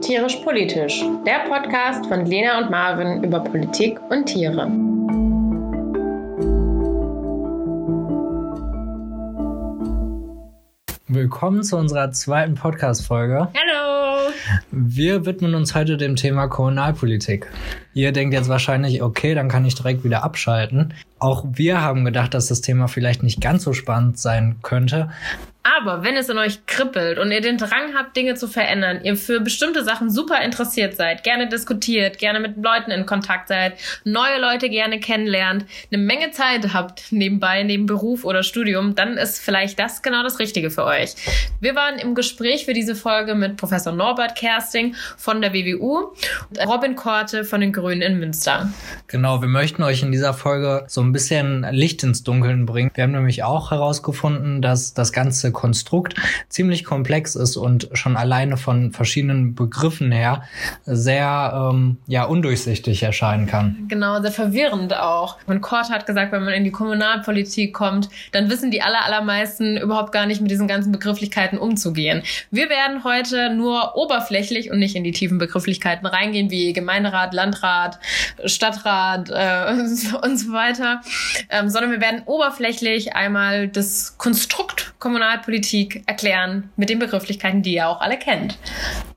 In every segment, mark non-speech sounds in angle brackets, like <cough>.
Tierisch Politisch, der Podcast von Lena und Marvin über Politik und Tiere. Willkommen zu unserer zweiten Podcast-Folge. Hallo! Wir widmen uns heute dem Thema Kommunalpolitik. Ihr denkt jetzt wahrscheinlich, okay, dann kann ich direkt wieder abschalten. Auch wir haben gedacht, dass das Thema vielleicht nicht ganz so spannend sein könnte. Aber wenn es in euch kribbelt und ihr den Drang habt, Dinge zu verändern, ihr für bestimmte Sachen super interessiert seid, gerne diskutiert, gerne mit Leuten in Kontakt seid, neue Leute gerne kennenlernt, eine Menge Zeit habt nebenbei, neben Beruf oder Studium, dann ist vielleicht das genau das Richtige für euch. Wir waren im Gespräch für diese Folge mit Professor Norbert Kersting von der WWU und Robin Korte von den Grünen in Münster. Genau, wir möchten euch in dieser Folge so ein bisschen Licht ins Dunkeln bringen. Wir haben nämlich auch herausgefunden, dass das ganze Konstrukt ziemlich komplex ist und schon alleine von verschiedenen Begriffen her sehr ähm, ja, undurchsichtig erscheinen kann. Genau, sehr verwirrend auch. Und Kort hat gesagt, wenn man in die Kommunalpolitik kommt, dann wissen die aller, allermeisten überhaupt gar nicht mit diesen ganzen Begrifflichkeiten umzugehen. Wir werden heute nur oberflächlich und nicht in die tiefen Begrifflichkeiten reingehen, wie Gemeinderat, Landrat, Stadtrat äh, <laughs> und so weiter, ähm, sondern wir werden oberflächlich einmal das Konstrukt Kommunalpolitik erklären mit den Begrifflichkeiten, die ihr auch alle kennt.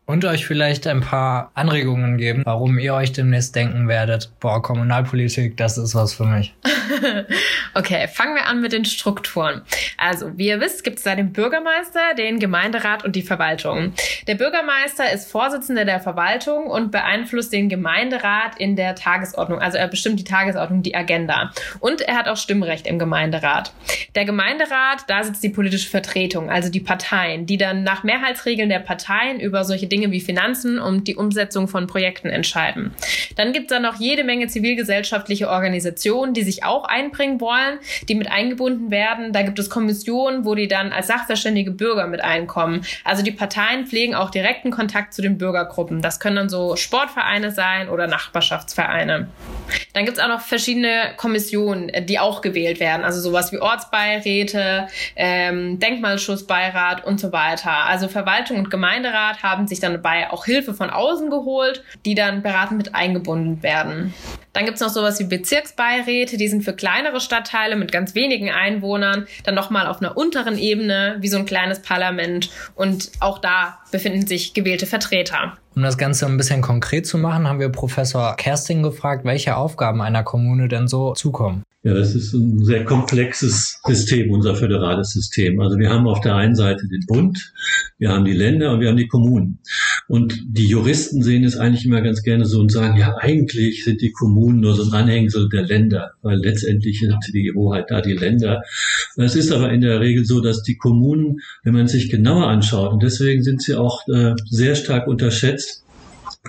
Und euch vielleicht ein paar Anregungen geben, warum ihr euch demnächst denken werdet, boah, Kommunalpolitik, das ist was für mich. <laughs> okay, fangen wir an mit den Strukturen. Also, wie ihr wisst, gibt es da den Bürgermeister, den Gemeinderat und die Verwaltung. Der Bürgermeister ist Vorsitzender der Verwaltung und beeinflusst den Gemeinderat in der Tagesordnung. Also er bestimmt die Tagesordnung, die Agenda. Und er hat auch Stimmrecht im Gemeinderat. Der Gemeinderat, da sitzt die politische Vertretung, also die Parteien, die dann nach Mehrheitsregeln der Parteien über solche Dinge wie Finanzen und die Umsetzung von Projekten entscheiden. Dann gibt es da noch jede Menge zivilgesellschaftliche Organisationen, die sich auch einbringen wollen, die mit eingebunden werden. Da gibt es Kommissionen, wo die dann als sachverständige Bürger mit einkommen. Also die Parteien pflegen auch direkten Kontakt zu den Bürgergruppen. Das können dann so Sportvereine sein oder Nachbarschaftsvereine. Dann gibt es auch noch verschiedene Kommissionen, die auch gewählt werden. Also sowas wie Ortsbeiräte, ähm, Denkmalschutzbeirat und so weiter. Also Verwaltung und Gemeinderat haben sich dann dabei auch Hilfe von außen geholt, die dann beratend mit eingebunden werden. Dann gibt's noch sowas wie Bezirksbeiräte, die sind für kleinere Stadtteile mit ganz wenigen Einwohnern, dann nochmal auf einer unteren Ebene, wie so ein kleines Parlament. Und auch da befinden sich gewählte Vertreter. Um das Ganze ein bisschen konkret zu machen, haben wir Professor Kersting gefragt, welche Aufgaben einer Kommune denn so zukommen. Ja, das ist ein sehr komplexes System, unser föderales System. Also wir haben auf der einen Seite den Bund, wir haben die Länder und wir haben die Kommunen. Und die Juristen sehen es eigentlich immer ganz gerne so und sagen, ja, eigentlich sind die Kommunen nur so ein Anhängsel der Länder, weil letztendlich sind die Hoheit da die Länder. Es ist aber in der Regel so, dass die Kommunen, wenn man sich genauer anschaut, und deswegen sind sie auch äh, sehr stark unterschätzt,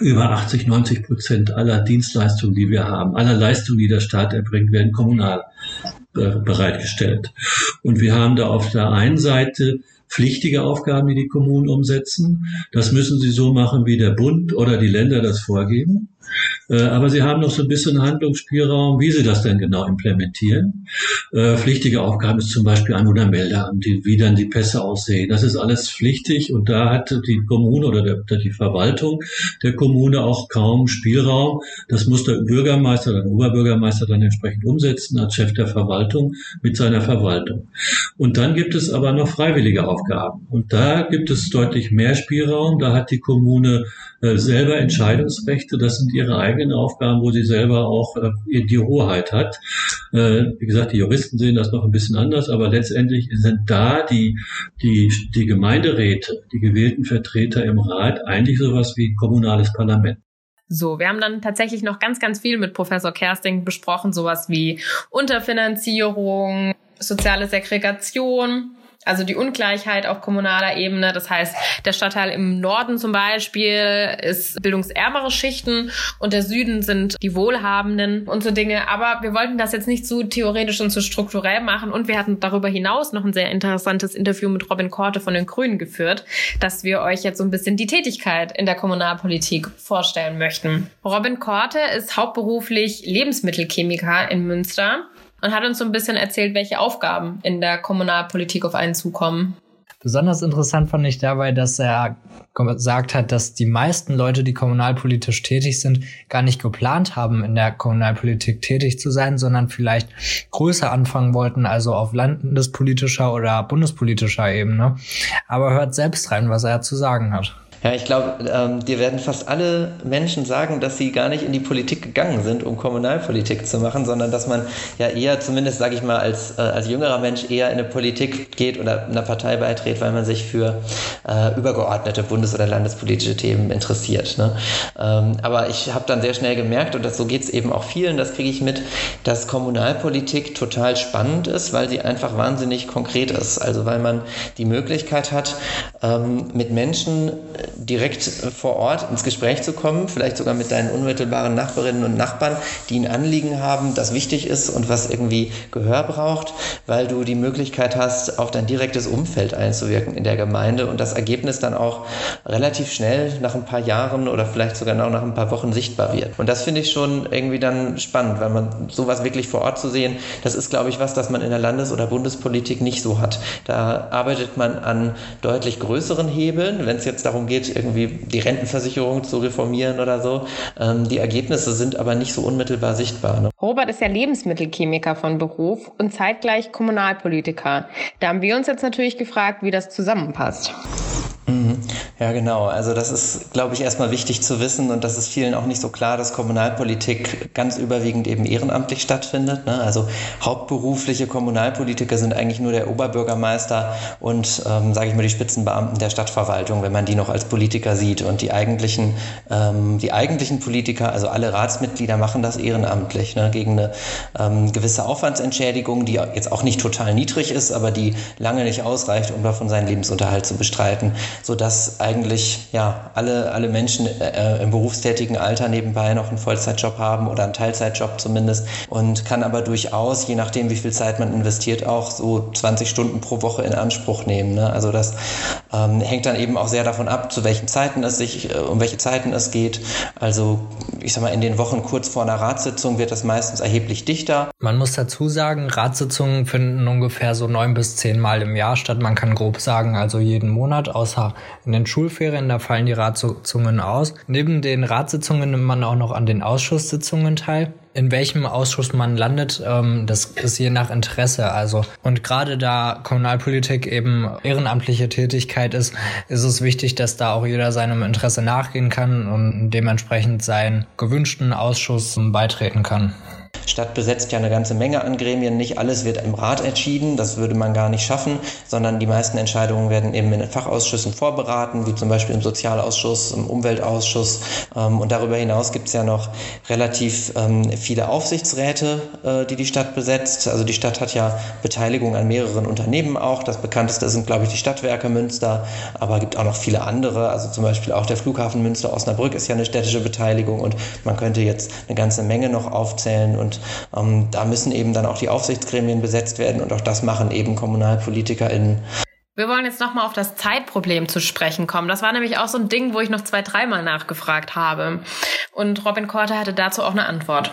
über 80, 90 Prozent aller Dienstleistungen, die wir haben, aller Leistungen, die der Staat erbringt, werden kommunal bereitgestellt. Und wir haben da auf der einen Seite pflichtige Aufgaben, die die Kommunen umsetzen. Das müssen sie so machen, wie der Bund oder die Länder das vorgeben. Äh, aber sie haben noch so ein bisschen Handlungsspielraum, wie sie das denn genau implementieren. Äh, pflichtige Aufgaben ist zum Beispiel Anwohnermeldeamt, wie dann die Pässe aussehen. Das ist alles pflichtig und da hat die Kommune oder der, die Verwaltung der Kommune auch kaum Spielraum. Das muss der Bürgermeister oder der Oberbürgermeister dann entsprechend umsetzen als Chef der Verwaltung mit seiner Verwaltung. Und dann gibt es aber noch freiwillige Aufgaben. Und da gibt es deutlich mehr Spielraum. Da hat die Kommune selber Entscheidungsrechte. Das sind ihre eigenen Aufgaben, wo sie selber auch äh, die Hoheit hat. Äh, wie gesagt, die Juristen sehen das noch ein bisschen anders, aber letztendlich sind da die, die, die Gemeinderäte, die gewählten Vertreter im Rat eigentlich sowas wie kommunales Parlament. So, wir haben dann tatsächlich noch ganz, ganz viel mit Professor Kersting besprochen, sowas wie Unterfinanzierung, soziale Segregation, also die Ungleichheit auf kommunaler Ebene. Das heißt, der Stadtteil im Norden zum Beispiel ist bildungsärmere Schichten und der Süden sind die Wohlhabenden und so Dinge. Aber wir wollten das jetzt nicht zu theoretisch und zu strukturell machen. Und wir hatten darüber hinaus noch ein sehr interessantes Interview mit Robin Korte von den Grünen geführt, dass wir euch jetzt so ein bisschen die Tätigkeit in der Kommunalpolitik vorstellen möchten. Robin Korte ist hauptberuflich Lebensmittelchemiker in Münster und hat uns so ein bisschen erzählt, welche Aufgaben in der Kommunalpolitik auf einen zukommen. Besonders interessant fand ich dabei, dass er gesagt hat, dass die meisten Leute, die kommunalpolitisch tätig sind, gar nicht geplant haben, in der Kommunalpolitik tätig zu sein, sondern vielleicht größer anfangen wollten, also auf landespolitischer oder bundespolitischer Ebene. Aber hört selbst rein, was er zu sagen hat. Ja, ich glaube, ähm, dir werden fast alle Menschen sagen, dass sie gar nicht in die Politik gegangen sind, um Kommunalpolitik zu machen, sondern dass man ja eher, zumindest sage ich mal, als, äh, als jüngerer Mensch eher in eine Politik geht oder einer Partei beitritt, weil man sich für äh, übergeordnete bundes- oder landespolitische Themen interessiert. Ne? Ähm, aber ich habe dann sehr schnell gemerkt, und das, so geht es eben auch vielen, das kriege ich mit, dass Kommunalpolitik total spannend ist, weil sie einfach wahnsinnig konkret ist. Also weil man die Möglichkeit hat, ähm, mit Menschen direkt vor Ort ins Gespräch zu kommen, vielleicht sogar mit deinen unmittelbaren Nachbarinnen und Nachbarn, die ein Anliegen haben, das wichtig ist und was irgendwie Gehör braucht, weil du die Möglichkeit hast, auf dein direktes Umfeld einzuwirken in der Gemeinde und das Ergebnis dann auch relativ schnell nach ein paar Jahren oder vielleicht sogar noch nach ein paar Wochen sichtbar wird. Und das finde ich schon irgendwie dann spannend, weil man sowas wirklich vor Ort zu sehen, das ist, glaube ich, was, das man in der Landes- oder Bundespolitik nicht so hat. Da arbeitet man an deutlich größeren Hebeln, wenn es jetzt darum geht, geht, irgendwie die Rentenversicherung zu reformieren oder so. Ähm, die Ergebnisse sind aber nicht so unmittelbar sichtbar. Ne? Robert ist ja Lebensmittelchemiker von Beruf und zeitgleich Kommunalpolitiker. Da haben wir uns jetzt natürlich gefragt, wie das zusammenpasst. Mhm. Ja, genau. Also das ist, glaube ich, erstmal wichtig zu wissen und das ist vielen auch nicht so klar, dass Kommunalpolitik ganz überwiegend eben ehrenamtlich stattfindet. Ne? Also hauptberufliche Kommunalpolitiker sind eigentlich nur der Oberbürgermeister und, ähm, sage ich mal, die Spitzenbeamten der Stadtverwaltung, wenn man die noch als Politiker sieht. Und die eigentlichen, ähm, die eigentlichen Politiker, also alle Ratsmitglieder, machen das ehrenamtlich ne? gegen eine ähm, gewisse Aufwandsentschädigung, die jetzt auch nicht total niedrig ist, aber die lange nicht ausreicht, um davon seinen Lebensunterhalt zu bestreiten sodass eigentlich ja, alle, alle Menschen äh, im berufstätigen Alter nebenbei noch einen Vollzeitjob haben oder einen Teilzeitjob zumindest und kann aber durchaus, je nachdem wie viel Zeit man investiert, auch so 20 Stunden pro Woche in Anspruch nehmen. Ne? Also das ähm, hängt dann eben auch sehr davon ab, zu welchen Zeiten es sich, äh, um welche Zeiten es geht. Also ich sag mal, in den Wochen kurz vor einer Ratssitzung wird das meistens erheblich dichter. Man muss dazu sagen, Ratssitzungen finden ungefähr so neun bis zehn Mal im Jahr statt. Man kann grob sagen, also jeden Monat, außer in den Schulferien, da fallen die Ratssitzungen aus. Neben den Ratssitzungen nimmt man auch noch an den Ausschusssitzungen teil in welchem Ausschuss man landet, ähm, das ist je nach Interesse. Also und gerade da Kommunalpolitik eben ehrenamtliche Tätigkeit ist, ist es wichtig, dass da auch jeder seinem Interesse nachgehen kann und dementsprechend seinen gewünschten Ausschuss beitreten kann. Stadt besetzt ja eine ganze Menge an Gremien. Nicht alles wird im Rat entschieden, das würde man gar nicht schaffen, sondern die meisten Entscheidungen werden eben in den Fachausschüssen vorberaten, wie zum Beispiel im Sozialausschuss, im Umweltausschuss. Ähm, und darüber hinaus gibt es ja noch relativ ähm, viele Aufsichtsräte, äh, die die Stadt besetzt. Also die Stadt hat ja Beteiligung an mehreren Unternehmen auch. Das bekannteste sind, glaube ich, die Stadtwerke Münster, aber es gibt auch noch viele andere. Also zum Beispiel auch der Flughafen Münster-Osnabrück ist ja eine städtische Beteiligung und man könnte jetzt eine ganze Menge noch aufzählen. Und ähm, da müssen eben dann auch die Aufsichtsgremien besetzt werden und auch das machen eben KommunalpolitikerInnen. Wir wollen jetzt nochmal auf das Zeitproblem zu sprechen kommen. Das war nämlich auch so ein Ding, wo ich noch zwei, dreimal nachgefragt habe. Und Robin Korte hatte dazu auch eine Antwort.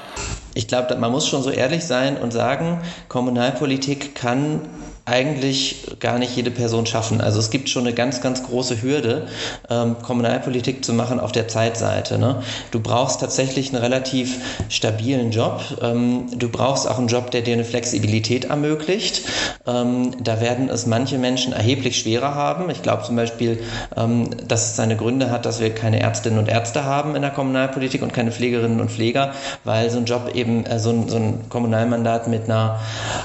Ich glaube, man muss schon so ehrlich sein und sagen, Kommunalpolitik kann eigentlich gar nicht jede Person schaffen. Also es gibt schon eine ganz, ganz große Hürde, ähm, Kommunalpolitik zu machen auf der Zeitseite. Ne? Du brauchst tatsächlich einen relativ stabilen Job. Ähm, du brauchst auch einen Job, der dir eine Flexibilität ermöglicht. Ähm, da werden es manche Menschen erheblich schwerer haben. Ich glaube zum Beispiel, ähm, dass es seine Gründe hat, dass wir keine Ärztinnen und Ärzte haben in der Kommunalpolitik und keine Pflegerinnen und Pfleger, weil so ein Job eben, äh, so, ein, so ein Kommunalmandat mit einer,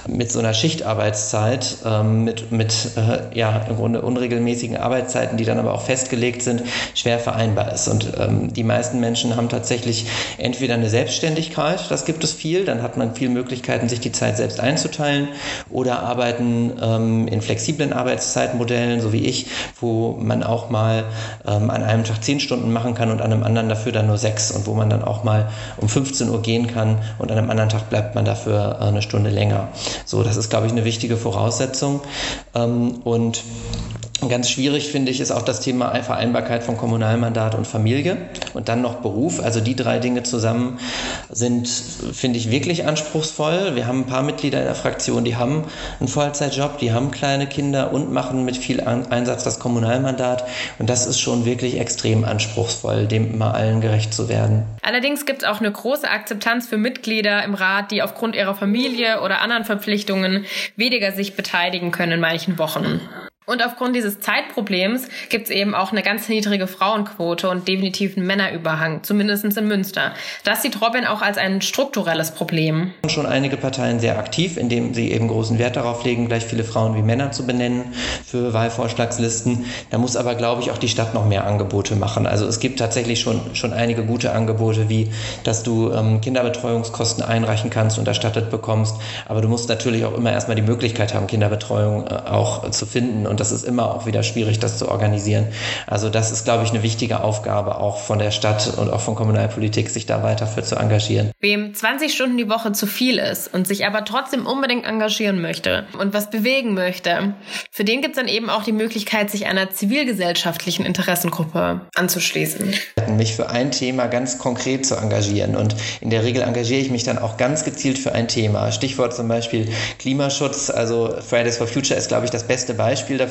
mit so einer Schichtarbeitszeit ähm, mit, mit äh, ja, im Grunde unregelmäßigen Arbeitszeiten, die dann aber auch festgelegt sind, schwer vereinbar ist. Und ähm, die meisten Menschen haben tatsächlich entweder eine Selbstständigkeit, das gibt es viel, dann hat man viele Möglichkeiten, sich die Zeit selbst einzuteilen, oder arbeiten ähm, in flexiblen Arbeitszeitmodellen, so wie ich, wo man auch mal ähm, an einem Tag zehn Stunden machen kann und an einem anderen dafür dann nur sechs und wo man dann auch mal um 15 Uhr gehen kann und an einem anderen Tag bleibt man dafür äh, eine Stunde länger. So, das ist, glaube ich, eine wichtige Voraussetzung. Voraussetzung. Ähm, und Ganz schwierig finde ich ist auch das Thema Vereinbarkeit von Kommunalmandat und Familie und dann noch Beruf. Also die drei Dinge zusammen sind, finde ich, wirklich anspruchsvoll. Wir haben ein paar Mitglieder in der Fraktion, die haben einen Vollzeitjob, die haben kleine Kinder und machen mit viel Einsatz das Kommunalmandat. Und das ist schon wirklich extrem anspruchsvoll, dem immer allen gerecht zu werden. Allerdings gibt es auch eine große Akzeptanz für Mitglieder im Rat, die aufgrund ihrer Familie oder anderen Verpflichtungen weniger sich beteiligen können in manchen Wochen. Und aufgrund dieses Zeitproblems gibt es eben auch eine ganz niedrige Frauenquote und definitiv einen Männerüberhang, zumindest in Münster. Das sieht Robin auch als ein strukturelles Problem. Schon einige Parteien sehr aktiv, indem sie eben großen Wert darauf legen, gleich viele Frauen wie Männer zu benennen für Wahlvorschlagslisten. Da muss aber, glaube ich, auch die Stadt noch mehr Angebote machen. Also es gibt tatsächlich schon, schon einige gute Angebote, wie dass du ähm, Kinderbetreuungskosten einreichen kannst und erstattet bekommst. Aber du musst natürlich auch immer erstmal die Möglichkeit haben, Kinderbetreuung äh, auch zu finden. Und und das ist immer auch wieder schwierig, das zu organisieren. Also das ist, glaube ich, eine wichtige Aufgabe auch von der Stadt und auch von Kommunalpolitik, sich da weiter für zu engagieren. Wem 20 Stunden die Woche zu viel ist und sich aber trotzdem unbedingt engagieren möchte und was bewegen möchte, für den gibt es dann eben auch die Möglichkeit, sich einer zivilgesellschaftlichen Interessengruppe anzuschließen. Mich für ein Thema ganz konkret zu engagieren und in der Regel engagiere ich mich dann auch ganz gezielt für ein Thema. Stichwort zum Beispiel Klimaschutz, also Fridays for Future ist, glaube ich, das beste Beispiel dafür,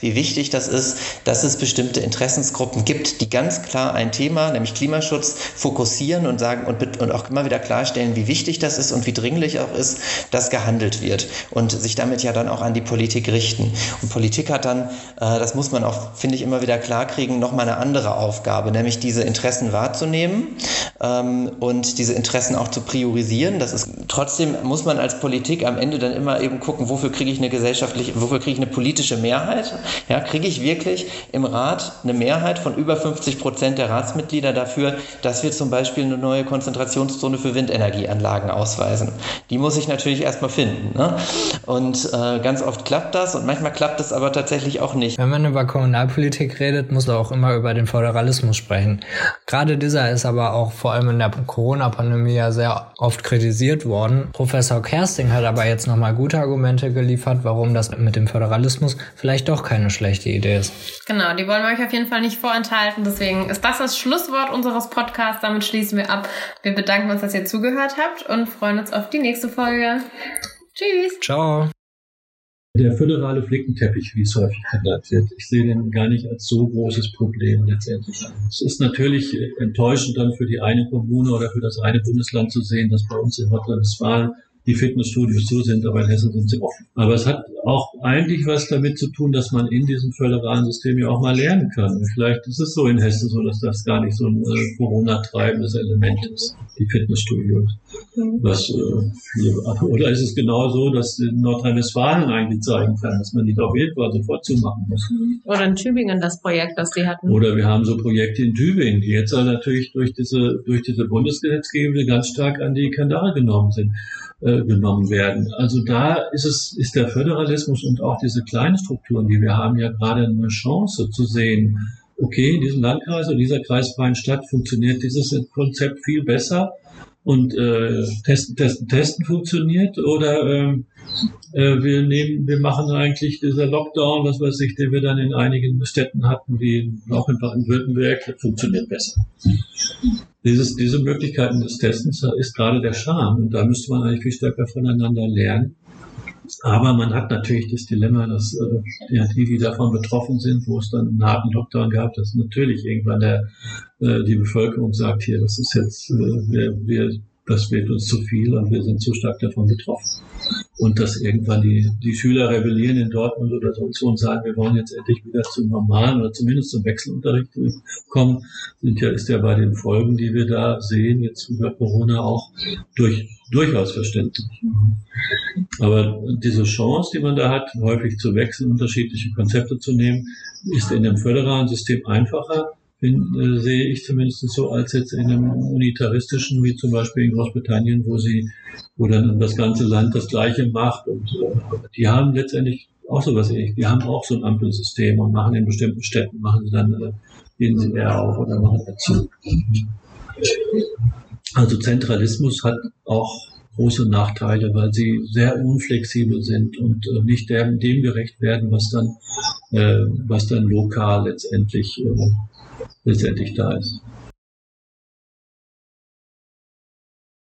wie wichtig das ist, dass es bestimmte Interessensgruppen gibt, die ganz klar ein Thema, nämlich Klimaschutz, fokussieren und sagen und, und auch immer wieder klarstellen, wie wichtig das ist und wie dringlich auch ist, dass gehandelt wird und sich damit ja dann auch an die Politik richten. Und Politik hat dann, äh, das muss man auch, finde ich, immer wieder klarkriegen, nochmal eine andere Aufgabe, nämlich diese Interessen wahrzunehmen ähm, und diese Interessen auch zu priorisieren. Das ist trotzdem muss man als Politik am Ende dann immer eben gucken, wofür kriege ich eine gesellschaftliche, wofür kriege ich eine politische Mehrheit Mehrheit? Ja, kriege ich wirklich im Rat eine Mehrheit von über 50 Prozent der Ratsmitglieder dafür, dass wir zum Beispiel eine neue Konzentrationszone für Windenergieanlagen ausweisen? Die muss ich natürlich erstmal finden. Ne? Und äh, ganz oft klappt das und manchmal klappt es aber tatsächlich auch nicht. Wenn man über Kommunalpolitik redet, muss man auch immer über den Föderalismus sprechen. Gerade dieser ist aber auch vor allem in der Corona-Pandemie ja sehr oft kritisiert worden. Professor Kersting hat aber jetzt nochmal gute Argumente geliefert, warum das mit dem Föderalismus vielleicht doch keine schlechte Idee ist. Genau, die wollen wir euch auf jeden Fall nicht vorenthalten. Deswegen ist das das Schlusswort unseres Podcasts. Damit schließen wir ab. Wir bedanken uns, dass ihr zugehört habt und freuen uns auf die nächste Folge. Tschüss. Ciao. Der föderale Flickenteppich, wie es häufig genannt wird, ich sehe den gar nicht als so großes Problem letztendlich an. Es ist natürlich enttäuschend dann für die eine Kommune oder für das eine Bundesland zu sehen, dass bei uns in Nordrhein-Westfalen die Fitnessstudios zu sind, aber in Hessen sind sie offen. Aber es hat auch eigentlich was damit zu tun, dass man in diesem föderalen System ja auch mal lernen kann. Vielleicht ist es so in Hessen so, dass das gar nicht so ein äh, Corona-treibendes Element ist, die Fitnessstudios. Was, äh, oder ist es genau so, dass Nordrhein-Westfalen eigentlich zeigen kann, dass man die auf jeden Fall sofort zumachen muss? Oder in Tübingen das Projekt, das die hatten. Oder wir haben so Projekte in Tübingen, die jetzt natürlich durch diese, durch diese Bundesgesetzgebung ganz stark an die Kandare genommen sind. Äh, genommen werden. Also da ist es, ist der Föderalismus und auch diese kleinen Strukturen, die wir haben, ja gerade eine Chance zu sehen, okay, in diesem Landkreis oder dieser kreisfreien Stadt funktioniert dieses Konzept viel besser und äh, testen, testen, testen funktioniert oder ähm, äh, wir nehmen, wir machen eigentlich dieser Lockdown, was weiß ich, den wir dann in einigen Städten hatten, wie auch in Baden-Württemberg, funktioniert besser dieses, diese Möglichkeiten des Testens ist gerade der Charme. Und da müsste man eigentlich viel stärker voneinander lernen. Aber man hat natürlich das Dilemma, dass äh, ja, die, die davon betroffen sind, wo es dann einen harten Lockdown gab, dass natürlich irgendwann der, äh, die Bevölkerung sagt, hier, das ist jetzt, äh, wir, wir, das wird uns zu viel und wir sind zu stark davon betroffen und dass irgendwann die, die Schüler rebellieren in Dortmund oder so und sagen, wir wollen jetzt endlich wieder zum normalen oder zumindest zum Wechselunterricht kommen, sind ja, ist ja bei den Folgen, die wir da sehen, jetzt über Corona auch durch, durchaus verständlich. Aber diese Chance, die man da hat, häufig zu wechseln, unterschiedliche Konzepte zu nehmen, ist in dem föderalen System einfacher, bin, äh, sehe ich zumindest so, als jetzt in einem unitaristischen, wie zum Beispiel in Großbritannien, wo sie, wo dann das ganze Land das Gleiche macht und äh, die haben letztendlich auch so was ähnliches. Die haben auch so ein Ampelsystem und machen in bestimmten Städten, machen sie dann, äh, gehen sie eher auf oder machen dazu. Also Zentralismus hat auch große Nachteile, weil sie sehr unflexibel sind und äh, nicht dem, dem gerecht werden, was dann, äh, was dann lokal letztendlich, äh, letztendlich da ist.